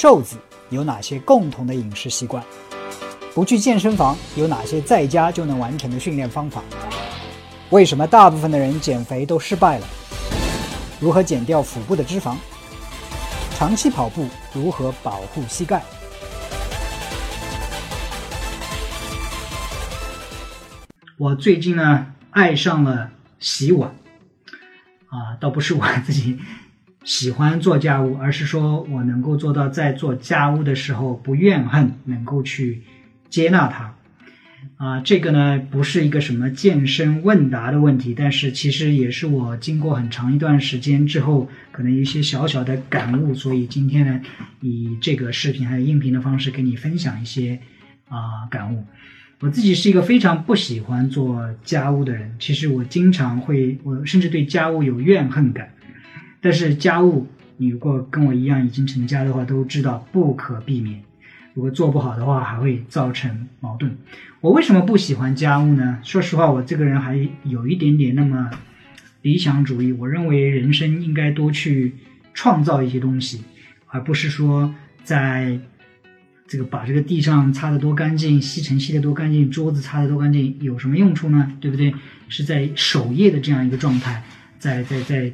瘦子有哪些共同的饮食习惯？不去健身房有哪些在家就能完成的训练方法？为什么大部分的人减肥都失败了？如何减掉腹部的脂肪？长期跑步如何保护膝盖？我最近呢爱上了洗碗，啊，倒不是我自己喜欢做家务，而是说我能够做到在做家务的时候不怨恨，能够去接纳它。啊，这个呢不是一个什么健身问答的问题，但是其实也是我经过很长一段时间之后，可能一些小小的感悟，所以今天呢以这个视频还有音频的方式跟你分享一些啊感悟。我自己是一个非常不喜欢做家务的人，其实我经常会，我甚至对家务有怨恨感。但是家务，你如果跟我一样已经成家的话，都知道不可避免。如果做不好的话，还会造成矛盾。我为什么不喜欢家务呢？说实话，我这个人还有一点点那么理想主义。我认为人生应该多去创造一些东西，而不是说在。这个把这个地上擦得多干净，吸尘吸得多干净，桌子擦得多干净，有什么用处呢？对不对？是在守夜的这样一个状态，在在在，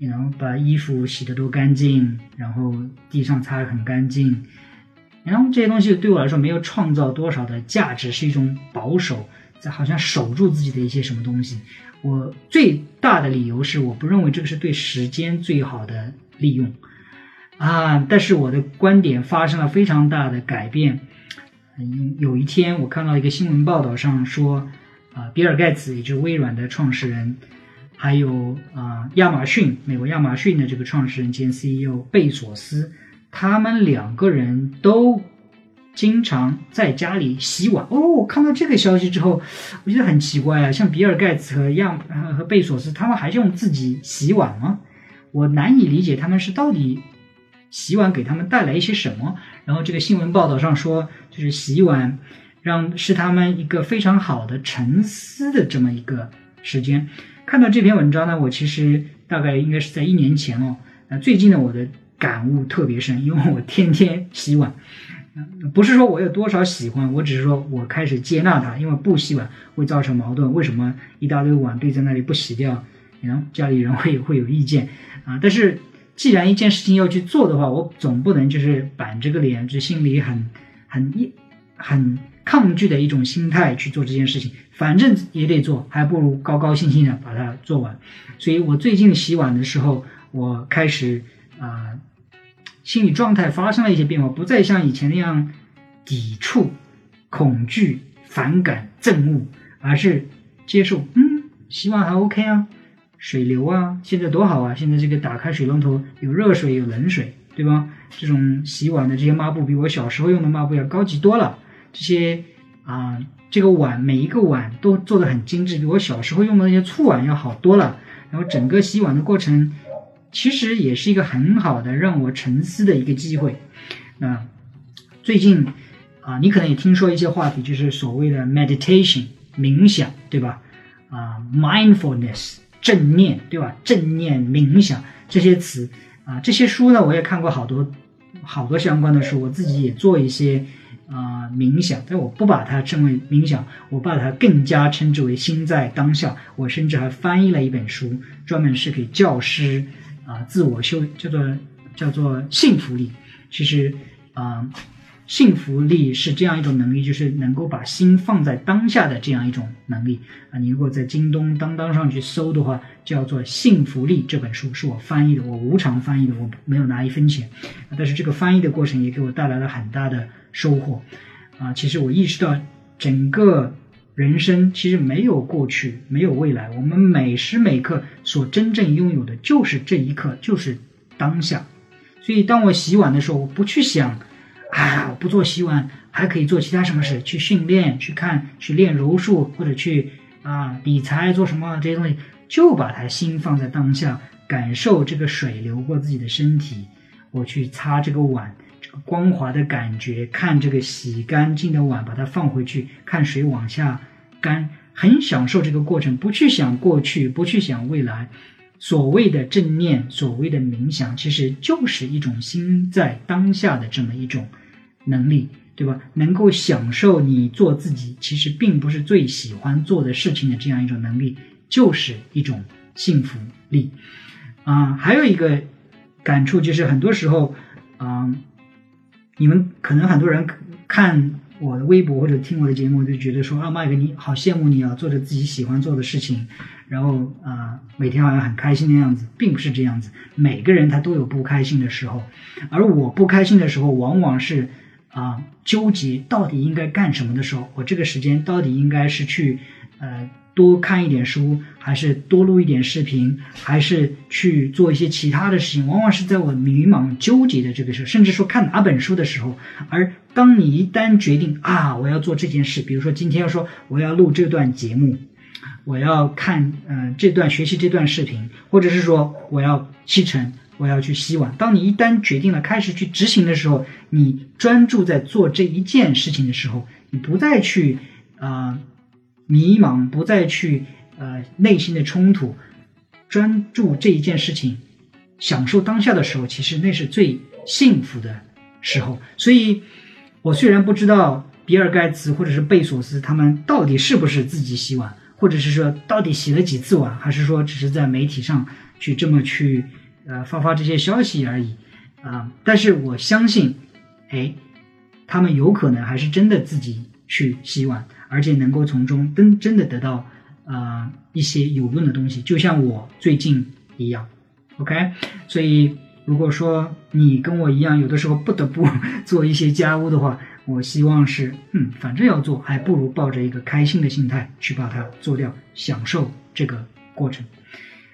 然后把衣服洗得多干净，然后地上擦得很干净，然后这些东西对我来说没有创造多少的价值，是一种保守，在好像守住自己的一些什么东西。我最大的理由是，我不认为这个是对时间最好的利用。啊！但是我的观点发生了非常大的改变。嗯，有一天我看到一个新闻报道上说，啊，比尔盖茨也就是微软的创始人，还有啊亚马逊美国亚马逊的这个创始人兼 CEO 贝索斯，他们两个人都经常在家里洗碗。哦，看到这个消息之后，我觉得很奇怪啊，像比尔盖茨和亚和贝索斯，他们还用自己洗碗吗？我难以理解他们是到底。洗碗给他们带来一些什么？然后这个新闻报道上说，就是洗碗让是他们一个非常好的沉思的这么一个时间。看到这篇文章呢，我其实大概应该是在一年前哦。那最近呢，我的感悟特别深，因为 我天天洗碗。不是说我有多少喜欢，我只是说我开始接纳它，因为不洗碗会造成矛盾。为什么一大堆碗堆在那里不洗掉？然后家里人会会有意见啊？但是。既然一件事情要去做的话，我总不能就是板着个脸，就心里很很一很抗拒的一种心态去做这件事情。反正也得做，还不如高高兴兴的把它做完。所以我最近洗碗的时候，我开始啊，心理状态发生了一些变化，不再像以前那样抵触、恐惧、反感、憎恶，而是接受。嗯，洗碗还 OK 啊。水流啊，现在多好啊！现在这个打开水龙头有热水有冷水，对吧？这种洗碗的这些抹布比我小时候用的抹布要高级多了。这些啊，这个碗每一个碗都做的很精致，比我小时候用的那些醋碗要好多了。然后整个洗碗的过程其实也是一个很好的让我沉思的一个机会。那最近啊，你可能也听说一些话题，就是所谓的 meditation 冥想，对吧？啊，mindfulness。正念，对吧？正念冥想这些词啊，这些书呢，我也看过好多好多相关的书，我自己也做一些啊冥想，但我不把它称为冥想，我把它更加称之为心在当下。我甚至还翻译了一本书，专门是给教师啊自我修，叫做叫做幸福力。其实啊。幸福力是这样一种能力，就是能够把心放在当下的这样一种能力啊！你如果在京东、当当上去搜的话，叫做《幸福力》这本书是我翻译的，我无偿翻译的，我没有拿一分钱。但是这个翻译的过程也给我带来了很大的收获啊！其实我意识到，整个人生其实没有过去，没有未来，我们每时每刻所真正拥有的就是这一刻，就是当下。所以当我洗碗的时候，我不去想。啊，我不做洗碗，还可以做其他什么事？去训练，去看，去练柔术，或者去啊理财，做什么这些东西？就把它心放在当下，感受这个水流过自己的身体。我去擦这个碗，这个光滑的感觉，看这个洗干净的碗，把它放回去，看水往下干，很享受这个过程。不去想过去，不去想未来，所谓的正念，所谓的冥想，其实就是一种心在当下的这么一种能力，对吧？能够享受你做自己，其实并不是最喜欢做的事情的这样一种能力，就是一种幸福力。啊，还有一个感触就是，很多时候，啊，你们可能很多人看。我的微博或者听我的节目，就觉得说啊，麦克你好羡慕你啊，做着自己喜欢做的事情，然后啊，每天好像很开心的样子，并不是这样子。每个人他都有不开心的时候，而我不开心的时候，往往是啊纠结到底应该干什么的时候，我这个时间到底应该是去呃。多看一点书，还是多录一点视频，还是去做一些其他的事情，往往是在我迷茫纠结的这个时候，甚至说看哪本书的时候。而当你一旦决定啊，我要做这件事，比如说今天要说我要录这段节目，我要看嗯这段学习这段视频，或者是说我要吸尘，我要去洗碗。当你一旦决定了开始去执行的时候，你专注在做这一件事情的时候，你不再去啊。迷茫，不再去呃内心的冲突，专注这一件事情，享受当下的时候，其实那是最幸福的时候。所以，我虽然不知道比尔盖茨或者是贝索斯他们到底是不是自己洗碗，或者是说到底洗了几次碗，还是说只是在媒体上去这么去呃发发这些消息而已啊，但是我相信，哎，他们有可能还是真的自己去洗碗。而且能够从中真真的得到，呃一些有用的东西，就像我最近一样，OK。所以如果说你跟我一样，有的时候不得不 做一些家务的话，我希望是，嗯，反正要做，还不如抱着一个开心的心态去把它做掉，享受这个过程。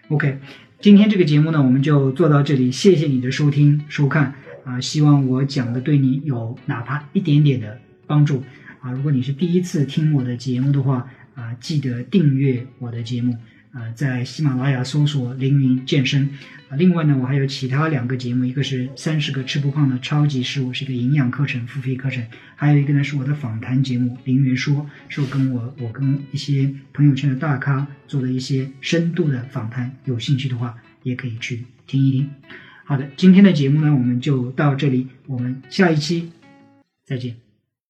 OK，今天这个节目呢，我们就做到这里，谢谢你的收听收看啊，希望我讲的对你有哪怕一点点的帮助。啊，如果你是第一次听我的节目的话，啊，记得订阅我的节目，啊，在喜马拉雅搜索“凌云健身”。啊，另外呢，我还有其他两个节目，一个是三十个吃不胖的超级食物，是一个营养课程，付费课程；还有一个呢，是我的访谈节目《凌云说》，是我跟我我跟一些朋友圈的大咖做的一些深度的访谈。有兴趣的话，也可以去听一听。好的，今天的节目呢，我们就到这里，我们下一期再见。